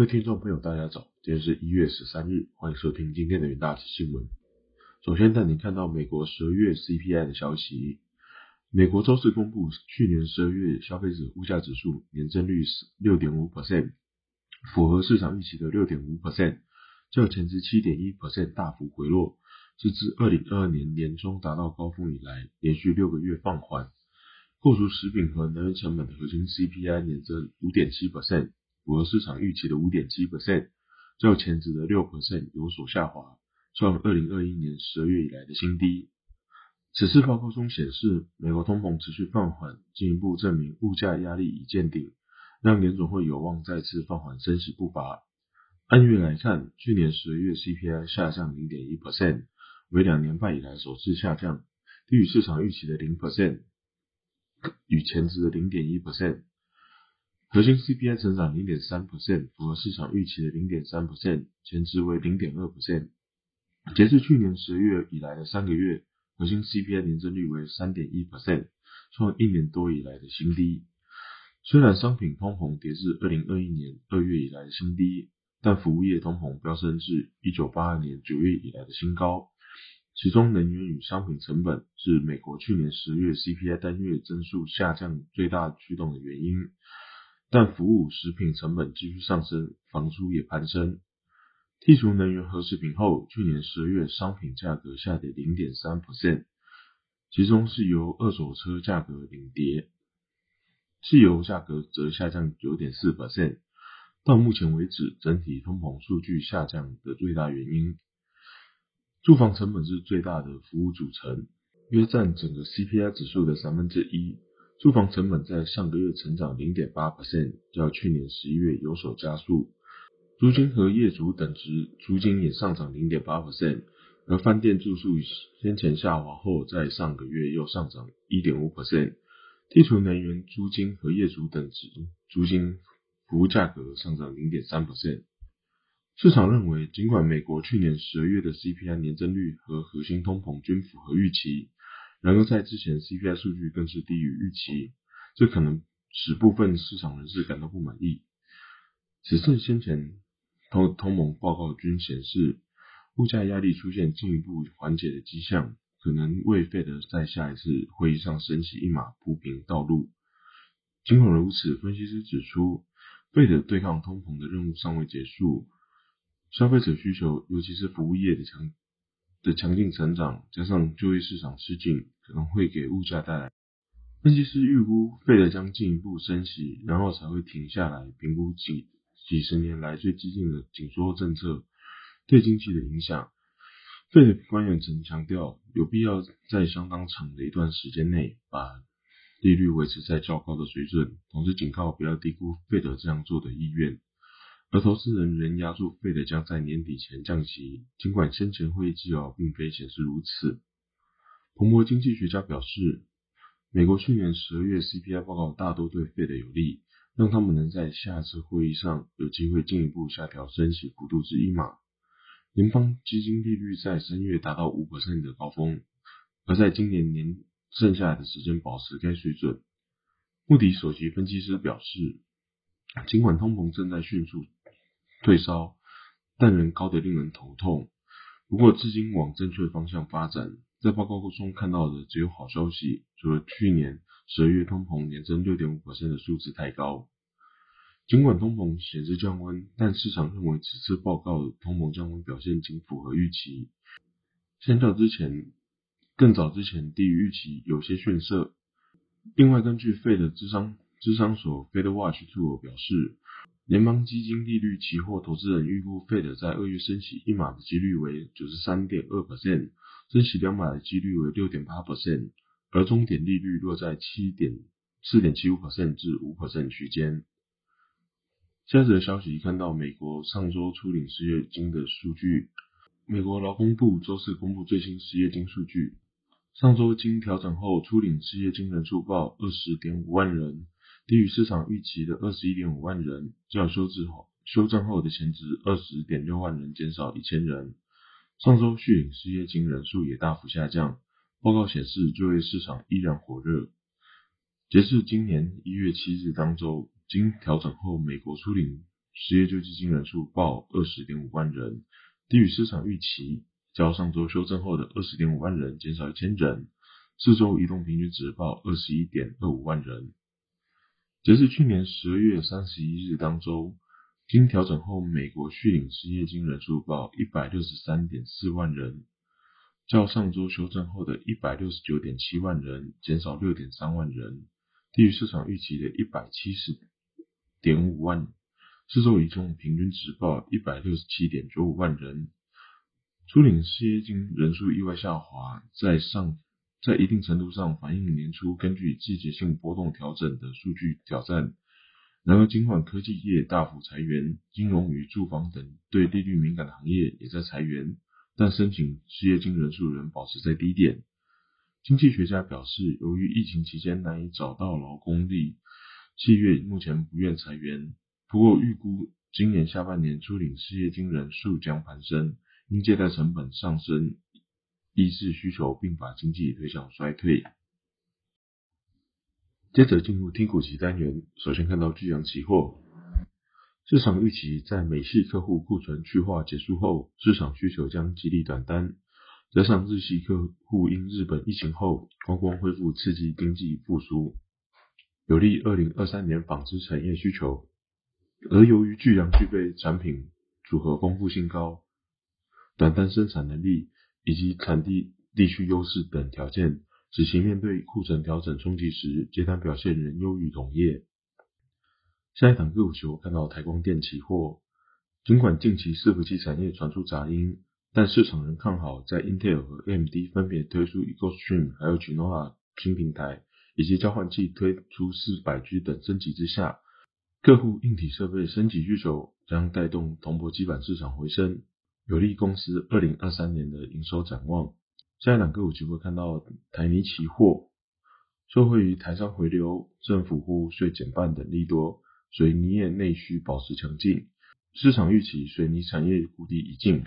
各位听众朋友，大家早，今天是一月十三日，欢迎收听今天的元大新闻。首先带您看到美国十二月 CPI 的消息。美国周四公布去年十二月消费者物价指数年增率是六点五 percent，符合市场预期的六点五 percent，较前值七点一 percent 大幅回落，是自二零二二年年中达到高峰以来连续六个月放缓。扣除食品和能源成本的核心 CPI 年增五点七 percent。符合市场预期的五点七 percent，较前值的六 percent 有所下滑，创二零二一年十二月以来的新低。此次报告中显示，美国通膨持续放缓，进一步证明物价压力已见顶，让联总会有望再次放缓升息步伐。按月来看，去年十二月 CPI 下降零点一 percent，为两年半以来首次下降，低于市场预期的零 percent，与前值的零点一 percent。核心 CPI 成长零点三 percent，符合市场预期的零点三 percent，前值为零点二 percent。截至去年十月以来的三个月，核心 CPI 年增率为三点一 percent，创一年多以来的新低。虽然商品通膨跌至二零二一年二月以来的新低，但服务业通膨飙升至一九八二年九月以来的新高。其中，能源与商品成本是美国去年十月 CPI 单月增速下降最大驱动的原因。但服务食品成本继续上升，房租也攀升。剔除能源和食品后，去年十二月商品价格下跌零点三 percent，其中是由二手车价格领跌，汽油价格则下降九点四 percent。到目前为止，整体通膨数据下降的最大原因，住房成本是最大的服务组成，约占整个 CPI 指数的三分之一。住房成本在上个月成长零点八 percent，较去年十一月有所加速。租金和业主等值租金也上涨零点八 percent，而饭店住宿先前下滑后，在上个月又上涨一点五 percent。剔除能源租金和业主等值租金，服务价格上涨零点三 percent。市场认为，尽管美国去年十二月的 CPI 年增率和核心通膨均符合预期。然而，在之前 CPI 数据更是低于预期，这可能使部分市场人士感到不满意。此次先前通通盟报告均显示，物价压力出现进一步缓解的迹象，可能为费德在下一次会议上升起一马铺平道路。尽管如此，分析师指出，费德对抗通膨的任务尚未结束，消费者需求，尤其是服务业的强。的强劲成长，加上就业市场吃紧，可能会给物价带来。分析师预估，费德将进一步升息，然后才会停下来评估几几十年来最激进的紧缩政策对经济的影响。费德官员曾强调，有必要在相当长的一段时间内把利率维持在较高的水准，同时警告不要低估费德这样做的意愿。而投资人仍压住费德将在年底前降息，尽管先前会议纪要并非显示如此。彭博经济学家表示，美国去年十二月 CPI 报告大多对费德有利，让他们能在下次会议上有机会进一步下调升息幅度至一码。联邦基金利率在三月达到五的高峰，而在今年年剩下来的时间保持该水准。穆迪首席分析师表示，尽管通膨正在迅速。退烧，但仍高得令人头痛。不过，至今往正确方向发展。在报告中看到的只有好消息，除了去年十二月通膨年增六点五的数字太高。尽管通膨显示降温，但市场认为此次报告通膨降温表现仅符合预期，相较之前更早之前低于预期，有些逊色。另外，根据费的智商智商所 Fed Watch Tool 表示。联邦基金利率期货投资人预估费德在二月升息一码的几率为九十三点二 percent，升息两码的几率为六点八 percent，而终点利率落在七点四点七五 percent 至五 percent 区间。下则消息看到美国上周初领失业金的数据，美国劳工部周四公布最新失业金数据，上周经调整后初领失业金人数报二十点五万人。低于市场预期的二十一点五万人，较修正后修正后的前值二十点六万人减少一千人。上周续领失业金人数也大幅下降。报告显示，就业市场依然火热。截至今年一月七日当周，经调整后，美国初领失业救济金人数报二十点五万人，低于市场预期，较上周修正后的二十点五万人减少一千人。四周移动平均值报二十一点二五万人。截至去年十二月三十一日当周，经调整后，美国续领失业金人数报一百六十三点四万人，较上周修正后的一百六十九点七万人减少六点三万人，低于市场预期的一百七十点五万。四周移中平均值报一百六十七点九五万人。初领失业金人数意外下滑，在上。在一定程度上反映年初根据季节性波动调整的数据挑战。然而，尽管科技业大幅裁员，金融与住房等对利率敏感的行业也在裁员，但申请失业金人数仍保持在低点。经济学家表示，由于疫情期间难以找到劳工力，企业目前不愿裁员。不过，预估今年下半年初领失业金人数将攀升，因借贷成本上升。抑制需求，并把经济推向衰退。接着进入听股期单元，首先看到巨阳期货，市场预期在美系客户库存去化结束后，市场需求将激励短单，加上日系客户因日本疫情后观光恢复，刺激经济复苏，有利二零二三年纺织产业需求。而由于巨阳具备产品组合丰富性高，短单生产能力。以及产地地区优势等条件，使其面对库存调整冲击时，接单表现仍优于同业。下一档个股期货看到台光电期货，尽管近期伺服器产业传出杂音，但市场仍看好在 Intel 和 AMD 分别推出 EcoStream 还有 Genoa 新平台，以及交换器推出四百 G 等升级之下，客户硬体设备升级需求将带动铜箔基板市场回升。有利公司二零二三年的营收展望。下一两个我就会看到台泥期货，受惠于台商回流、政府户税减半等利多，水泥业内需保持强劲，市场预期水泥产业谷底已尽。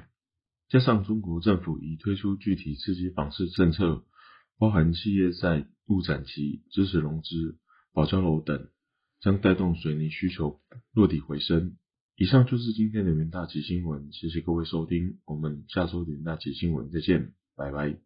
加上中国政府已推出具体刺激房市政策，包含企业在物展期、支持融资、保交楼等，将带动水泥需求落底回升。以上就是今天的元大集新闻，谢谢各位收听，我们下周的元大集新闻再见，拜拜。